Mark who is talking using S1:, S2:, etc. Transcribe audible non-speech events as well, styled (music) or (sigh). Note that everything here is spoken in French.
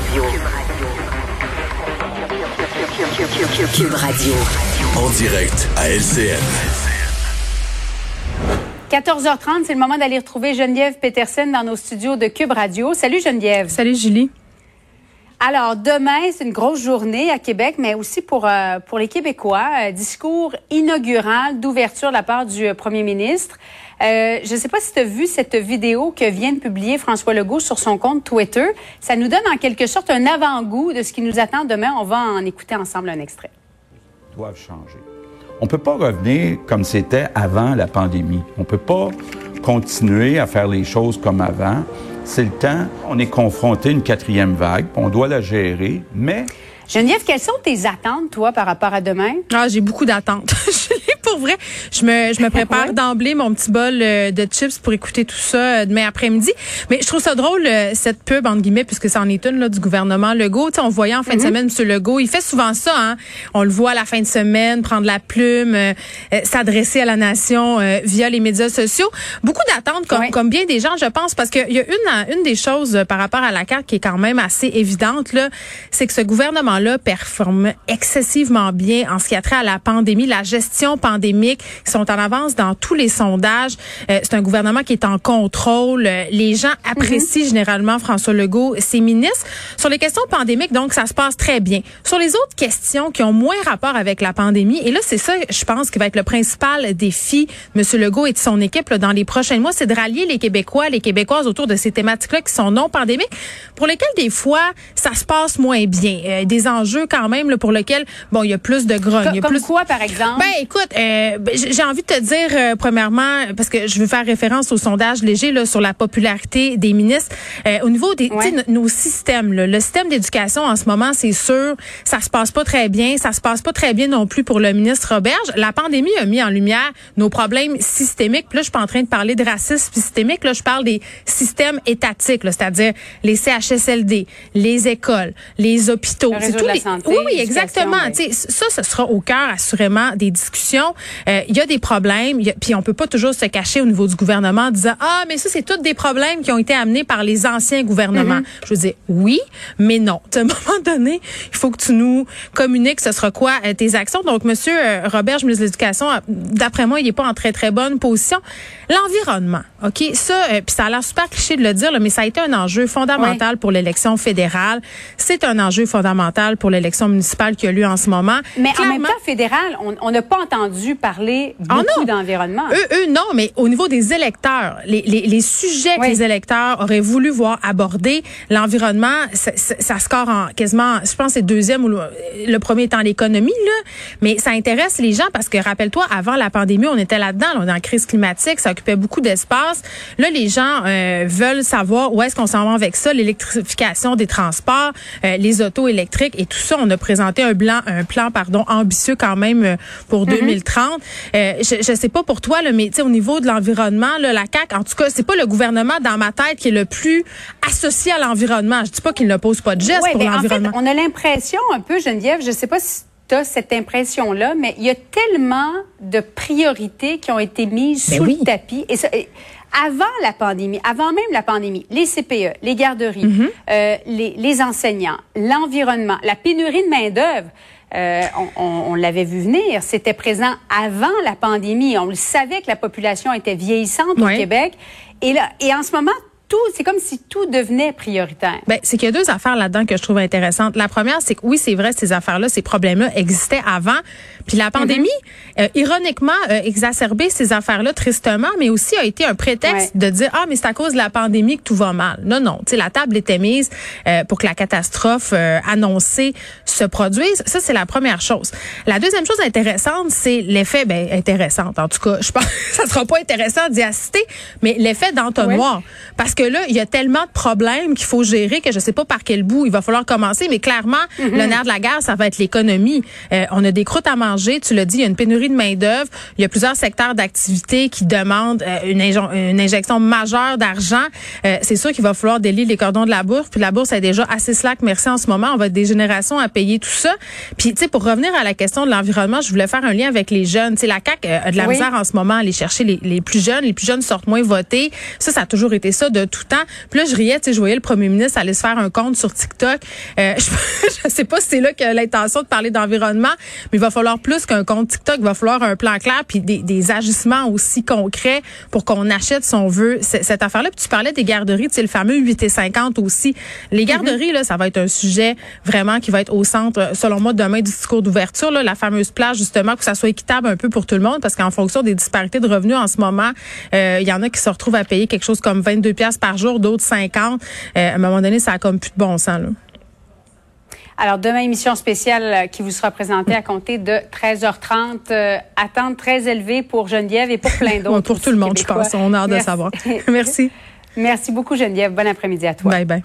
S1: Radio. Cube Radio.
S2: En direct à LCN.
S3: 14h30, c'est le moment d'aller retrouver Geneviève Peterson dans nos studios de Cube Radio. Salut Geneviève.
S4: Salut Julie.
S3: Alors, demain, c'est une grosse journée à Québec, mais aussi pour, euh, pour les Québécois. Euh, discours inaugural d'ouverture de la part du euh, premier ministre. je ne sais pas si tu as vu cette vidéo que vient de publier François Legault sur son compte Twitter. Ça nous donne en quelque sorte un avant-goût de ce qui nous attend demain. On va en écouter ensemble un extrait.
S5: Doivent changer. On ne peut pas revenir comme c'était avant la pandémie. On ne peut pas continuer à faire les choses comme avant c'est le temps. On est confronté à une quatrième vague, on doit la gérer, mais...
S3: Geneviève, quelles sont tes attentes, toi, par rapport à demain?
S4: Ah, j'ai beaucoup d'attentes. (laughs) pour vrai, je me, je me (laughs) prépare d'emblée mon petit bol euh, de chips pour écouter tout ça euh, demain après-midi. Mais je trouve ça drôle, euh, cette pub, entre guillemets, puisque ça en est une là, du gouvernement Legault. sais, on voyait en fin de mhm. semaine M. Legault, il fait souvent ça. Hein? On le voit à la fin de semaine, prendre la plume, s'adresser à la nation via les médias sociaux. Beaucoup d'attentes, comme, comme bien des gens, je pense, parce qu'il y a une, une des choses par rapport à la carte qui est quand même assez évidente, là, c'est que ce gouvernement-là performe excessivement bien en ce qui a trait à la pandémie, la gestion pandémique pandémique, qui sont en avance dans tous les sondages. Euh, c'est un gouvernement qui est en contrôle. Euh, les gens apprécient généralement François Legault, ses ministres. Sur les questions pandémiques, donc, ça se passe très bien. Sur les autres questions qui ont moins rapport avec la pandémie, et là, c'est ça, je pense, qui va être le principal défi, M. Legault et de son équipe là, dans les prochains mois, c'est de rallier les Québécois, les Québécoises autour de ces thématiques-là qui sont non pandémiques, pour lesquelles, des fois, ça se passe moins bien. Euh, des enjeux, quand même, là, pour lesquels, bon, il y a plus de grogne.
S3: Comme
S4: plus...
S3: quoi, par exemple?
S4: Ben, écoute, euh, ben, j'ai envie de te dire, euh, premièrement, parce que je veux faire référence au sondage léger là, sur la popularité des ministres. Euh, au niveau des nos systèmes, là, le système d'éducation en ce moment, c'est sûr, ça se passe pas très bien. Ça se passe pas très bien non plus pour le ministre Roberge. La pandémie a mis en lumière nos problèmes systémiques. Puis là, je suis pas en train de parler de racisme systémique. Là, je parle des systèmes étatiques, c'est-à-dire les CHSLD, les écoles, les hôpitaux.
S3: Le réseau de la santé,
S4: oui, oui, exactement. Ça, ce sera au cœur assurément des discussions. Euh, il y a des problèmes, puis on peut pas toujours se cacher au niveau du gouvernement en disant ah mais ça c'est tous des problèmes qui ont été amenés par les anciens gouvernements. Mm-hmm. Je veux dire oui, mais non. À un (laughs) moment donné, il faut que tu nous communiques ce sera quoi euh, tes actions. Donc monsieur euh, Robert, je ministre de l'Éducation, d'après moi, il est pas en très très bonne position. L'environnement, ok, ça, puis ça a l'air super cliché de le dire, mais ça a été un enjeu fondamental pour l'élection fédérale. C'est un enjeu fondamental pour l'élection municipale qui a lieu en ce moment.
S3: Mais en même temps, fédéral, on n'a pas entendu parler ah beaucoup d'environnement.
S4: Eux, eux, non, mais au niveau des électeurs, les, les, les sujets que les électeurs auraient voulu voir abordés, l'environnement, ça, ça, score en quasiment, je pense, c'est deuxième ou le, premier étant l'économie, là. Mais ça intéresse les gens parce que, rappelle-toi, avant la pandémie, on était là-dedans, on est en crise climatique, ça occupait beaucoup d'espace. Là, les gens euh, veulent savoir où est-ce qu'on s'en va avec ça, l'électrification des transports, euh, les autos électriques et tout ça. On a présenté un, blanc, un plan, pardon, ambitieux quand même euh, pour 2030. Euh, je, ne sais pas pour toi, là, mais au niveau de l'environnement, la CAC, en tout cas, c'est pas le gouvernement dans ma tête qui est le plus associé à l'environnement. Je dis pas qu'il ne pose pas de gestes pour l'environnement.
S3: En fait, on a l'impression un peu, Geneviève, je sais pas si tu as cette impression-là, mais il y a tellement de priorités qui ont été mises ben sous le tapis. Et, avant la pandémie, avant même la pandémie, les CPE, les garderies, mm-hmm. euh, les, les enseignants, l'environnement, la pénurie de main-d'œuvre. Euh, on, on, l'avait vu venir. C'était présent avant la pandémie. On le savait que la population était vieillissante au Québec. Et là, et en ce moment, tout, c'est comme si tout devenait prioritaire.
S4: Ben, c'est qu'il y a deux affaires là-dedans que je trouve intéressantes. La première, c'est que oui, c'est vrai, ces affaires-là, ces problèmes-là existaient avant. Puis la pandémie, mm-hmm. euh, ironiquement, a exacerbé ces affaires-là tristement, mais aussi a été un prétexte de dire ah mais c'est à cause de la pandémie que tout va mal. Non non, tu sais la table était mise euh, pour que la catastrophe euh, annoncée se produise. Ça c'est la première chose. La deuxième chose intéressante, c'est l'effet ben intéressant. En tout cas, je pense (laughs) ça sera pas intéressant d'y assister, mais l'effet d'entonnoir parce que que là, il y a tellement de problèmes qu'il faut gérer que je sais pas par quel bout il va falloir commencer. Mais clairement, mhm. le nerf de la guerre, ça va être l'économie. Euh, on a des croûtes à manger. Tu l'as dit, il y a une pénurie de main d'œuvre. Il y a plusieurs secteurs d'activité qui demandent euh, une, une, injection majeure d'argent. Euh, c'est sûr qu'il va falloir délier les cordons de la bourse. Puis la bourse est déjà assez slack. Merci en ce moment. On va être des générations à payer tout ça. Puis tu sais, pour revenir à la question de l'environnement, je voulais faire un lien avec les jeunes. Tu sais, la CAQ a de la misère en ce moment à aller chercher les, les plus jeunes. Les plus jeunes sortent moins voter. Ça, ça a toujours été ça de tout temps. Puis là, je riais, tu sais, je voyais le premier ministre aller se faire un compte sur TikTok. Euh, (laughs) je, ne sais pas si c'est là que l'intention de parler d'environnement, mais il va falloir plus qu'un compte TikTok. Il va falloir un plan clair puis des, des agissements aussi concrets pour qu'on achète, si on veut, cette affaire-là. Puis tu parlais des garderies, tu sais, le fameux 8 et 50 aussi. Les garderies, là, ça va être un sujet vraiment qui va être au centre, selon moi, demain du discours d'ouverture, la fameuse plage, justement, que ça soit équitable un peu pour tout le monde, parce qu'en fonction des disparités de revenus en ce moment, euh, il y en a qui se retrouvent à payer quelque chose comme 22 pièces par jour, d'autres 50. Euh, à un moment donné, ça a comme plus de bon sens. Là.
S3: Alors, demain, émission spéciale euh, qui vous sera présentée à compter de 13h30. attente très élevée pour Geneviève et pour plein (laughs) d'autres.
S4: pour tout le monde, je pense. On a hâte de savoir. (laughs) Merci.
S3: Merci beaucoup, Geneviève. Bon après-midi à toi.
S4: Bye bye.